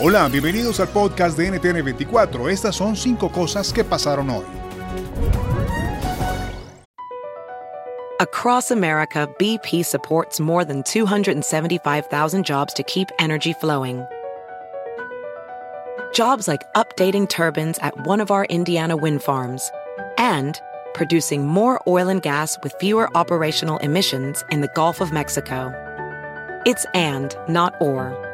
Hola, bienvenidos al podcast de NTN24. Estas son cinco cosas que pasaron hoy. Across America, BP supports more than 275,000 jobs to keep energy flowing. Jobs like updating turbines at one of our Indiana wind farms and producing more oil and gas with fewer operational emissions in the Gulf of Mexico. It's and, not or.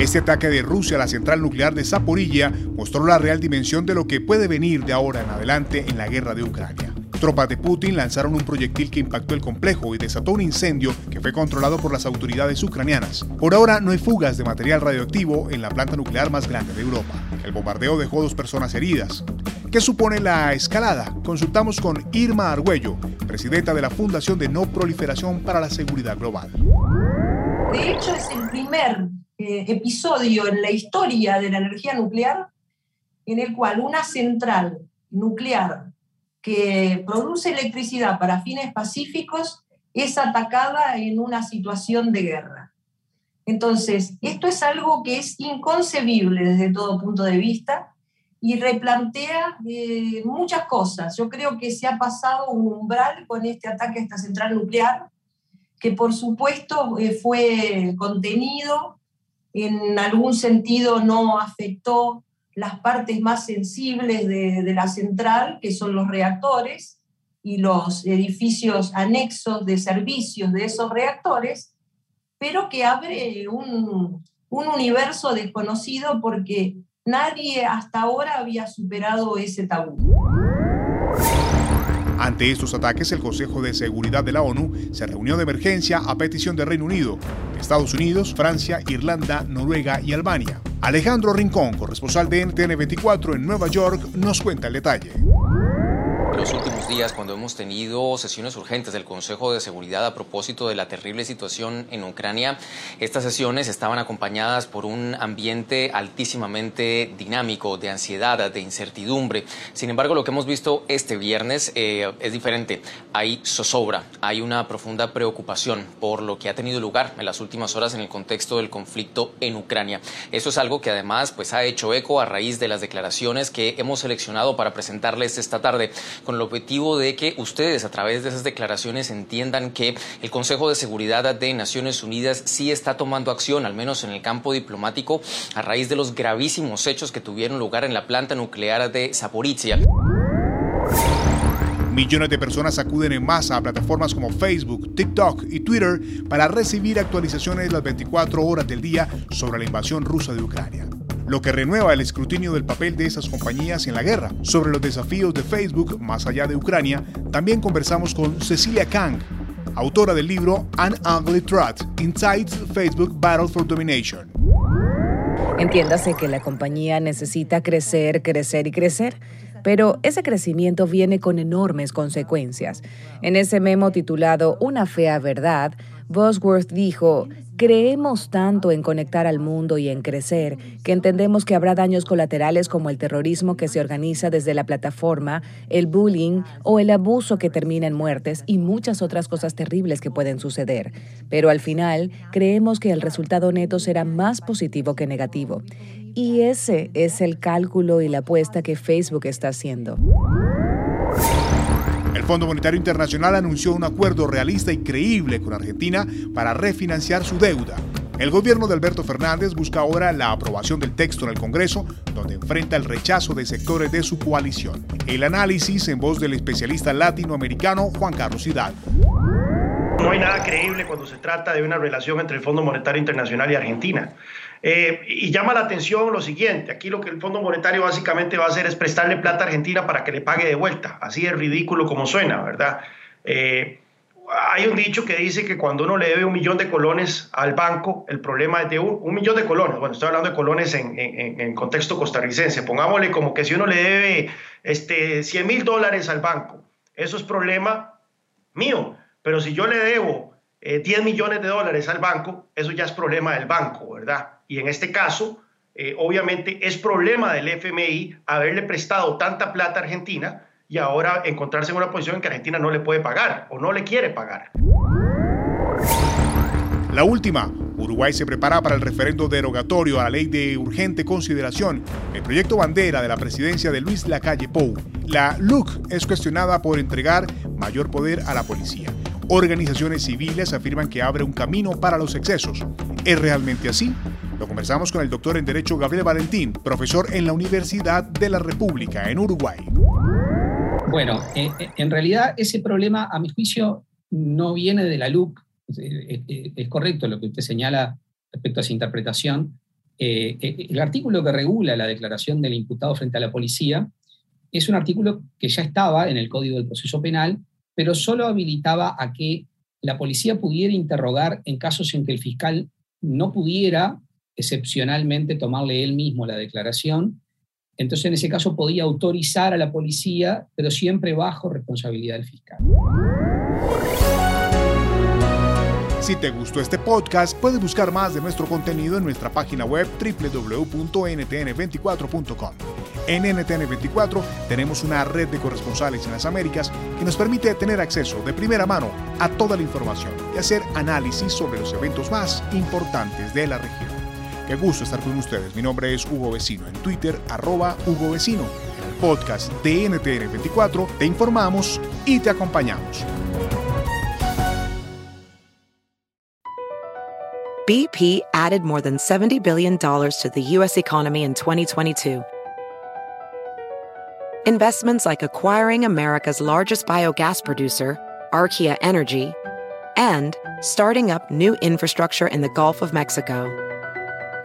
Este ataque de Rusia a la central nuclear de Zaporilla mostró la real dimensión de lo que puede venir de ahora en adelante en la guerra de Ucrania. Tropas de Putin lanzaron un proyectil que impactó el complejo y desató un incendio que fue controlado por las autoridades ucranianas. Por ahora no hay fugas de material radioactivo en la planta nuclear más grande de Europa. El bombardeo dejó dos personas heridas. ¿Qué supone la escalada? Consultamos con Irma Argüello, presidenta de la Fundación de No Proliferación para la Seguridad Global. De hecho, es el primer eh, episodio en la historia de la energía nuclear en el cual una central nuclear que produce electricidad para fines pacíficos es atacada en una situación de guerra. Entonces, esto es algo que es inconcebible desde todo punto de vista y replantea eh, muchas cosas. Yo creo que se ha pasado un umbral con este ataque a esta central nuclear, que por supuesto eh, fue contenido, en algún sentido no afectó las partes más sensibles de, la central, que son los reactores y los edificios anexos de servicios de esos reactores, pero que abre un, un universo desconocido porque nadie hasta ahora había superado ese tabú. Ante estos ataques, el Consejo de Seguridad de la ONU se reunió de emergencia a petición del Reino Unido, Estados Unidos, Francia, Irlanda, Noruega y Albania. Alejandro Rincón, corresponsal de NTN 24 en Nueva York, nos cuenta el detalle. Los últimos días cuando hemos tenido sesiones urgentes del Consejo de Seguridad a propósito de la terrible situación en Ucrania. Estas sesiones estaban acompañadas por un ambiente altísimamente dinámico, de ansiedad, de incertidumbre. Sin embargo, lo que hemos visto este viernes eh, es diferente. Hay zozobra, hay una profunda preocupación por lo que ha tenido lugar en las últimas horas en el contexto del conflicto en Ucrania. Eso es algo que además pues, ha hecho eco a raíz de las declaraciones que hemos seleccionado para presentarles esta tarde, con el objetivo de que ustedes a través de esas declaraciones entiendan que el Consejo de Seguridad de Naciones Unidas sí está tomando acción, al menos en el campo diplomático, a raíz de los gravísimos hechos que tuvieron lugar en la planta nuclear de Zaporizhia. Millones de personas acuden en masa a plataformas como Facebook, TikTok y Twitter para recibir actualizaciones las 24 horas del día sobre la invasión rusa de Ucrania lo que renueva el escrutinio del papel de esas compañías en la guerra. Sobre los desafíos de Facebook más allá de Ucrania, también conversamos con Cecilia Kang, autora del libro An Ugly Truth, Inside Facebook Battle for Domination. Entiéndase que la compañía necesita crecer, crecer y crecer pero ese crecimiento viene con enormes consecuencias. En ese memo titulado Una fea verdad, Bosworth dijo, Creemos tanto en conectar al mundo y en crecer que entendemos que habrá daños colaterales como el terrorismo que se organiza desde la plataforma, el bullying o el abuso que termina en muertes y muchas otras cosas terribles que pueden suceder. Pero al final, creemos que el resultado neto será más positivo que negativo. Y ese es el cálculo y la apuesta que Facebook está haciendo. El Fondo Monetario Internacional anunció un acuerdo realista y creíble con Argentina para refinanciar su deuda. El gobierno de Alberto Fernández busca ahora la aprobación del texto en el Congreso, donde enfrenta el rechazo de sectores de su coalición. El análisis en voz del especialista latinoamericano Juan Carlos Hidalgo. No hay nada creíble cuando se trata de una relación entre el Fondo Monetario Internacional y Argentina. Eh, y llama la atención lo siguiente, aquí lo que el Fondo Monetario básicamente va a hacer es prestarle plata a Argentina para que le pague de vuelta, así es ridículo como suena, ¿verdad? Eh, hay un dicho que dice que cuando uno le debe un millón de colones al banco, el problema es de un, millón de colones, bueno, estoy hablando de colones en, contexto costarricense, pongámosle como que si uno le debe este, 100 mil dólares al banco, eso es problema mío, pero si yo le debo 10 eh, millones de dólares al banco, eso ya es problema del banco, ¿verdad? Y en este caso, eh, obviamente es problema del FMI haberle prestado tanta plata a Argentina y ahora encontrarse en una posición en que Argentina no le puede pagar o no le quiere pagar. La última, Uruguay se prepara para el referendo derogatorio a la ley de urgente consideración, el proyecto bandera de la presidencia de Luis Lacalle Pou. La LUC es cuestionada por entregar mayor poder a la policía. Organizaciones civiles afirman que abre un camino para los excesos. ¿Es realmente así? Lo conversamos con el doctor en Derecho Gabriel Valentín, profesor en la Universidad de la República en Uruguay. Bueno, eh, eh, en realidad ese problema, a mi juicio, no viene de la LUC. Es correcto lo que usted señala respecto a esa interpretación. Eh, el artículo que regula la declaración del imputado frente a la policía es un artículo que ya estaba en el Código del Proceso Penal, pero solo habilitaba a que la policía pudiera interrogar en casos en que el fiscal no pudiera excepcionalmente tomarle él mismo la declaración. Entonces, en ese caso, podía autorizar a la policía, pero siempre bajo responsabilidad del fiscal. Si te gustó este podcast, puedes buscar más de nuestro contenido en nuestra página web www.ntn24.com. En NTN24 tenemos una red de corresponsales en las Américas que nos permite tener acceso de primera mano a toda la información y hacer análisis sobre los eventos más importantes de la región. Qué gusto estar con ustedes. Mi nombre es Hugo Vecino. En Twitter, arroba Hugo Vecino. En el podcast de NTN24 te informamos y te acompañamos. BP added more than $70 billion to the U.S. economy in 2022. Investments like acquiring America's largest biogas producer, Archaea Energy, and starting up new infrastructure in the Gulf of Mexico.